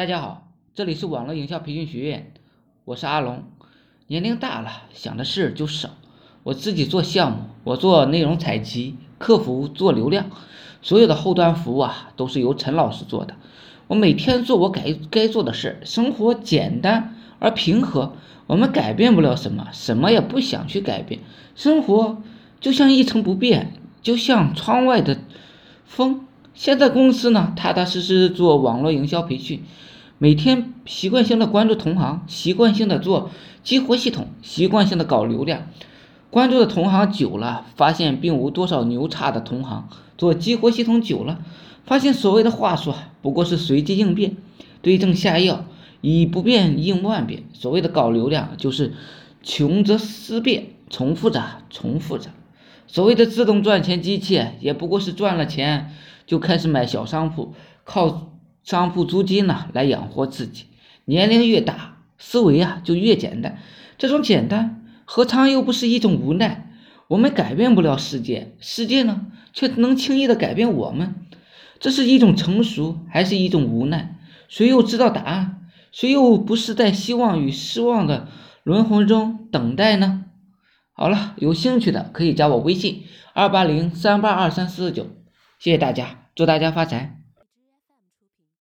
大家好，这里是网络营销培训学院，我是阿龙。年龄大了，想的事就少。我自己做项目，我做内容采集，客服做流量，所有的后端服务啊，都是由陈老师做的。我每天做我该该做的事，生活简单而平和。我们改变不了什么，什么也不想去改变。生活就像一成不变，就像窗外的风。现在公司呢，踏踏实实做网络营销培训。每天习惯性的关注同行，习惯性的做激活系统，习惯性的搞流量。关注的同行久了，发现并无多少牛叉的同行。做激活系统久了，发现所谓的话术不过是随机应变，对症下药，以不变应万变。所谓的搞流量，就是穷则思变，重复着，重复着。所谓的自动赚钱机器，也不过是赚了钱就开始买小商铺，靠。商铺租金呢，来养活自己。年龄越大，思维啊就越简单。这种简单，何尝又不是一种无奈？我们改变不了世界，世界呢，却能轻易的改变我们。这是一种成熟，还是一种无奈？谁又知道答案？谁又不是在希望与失望的轮回中等待呢？好了，有兴趣的可以加我微信：二八零三八二三四九。谢谢大家，祝大家发财。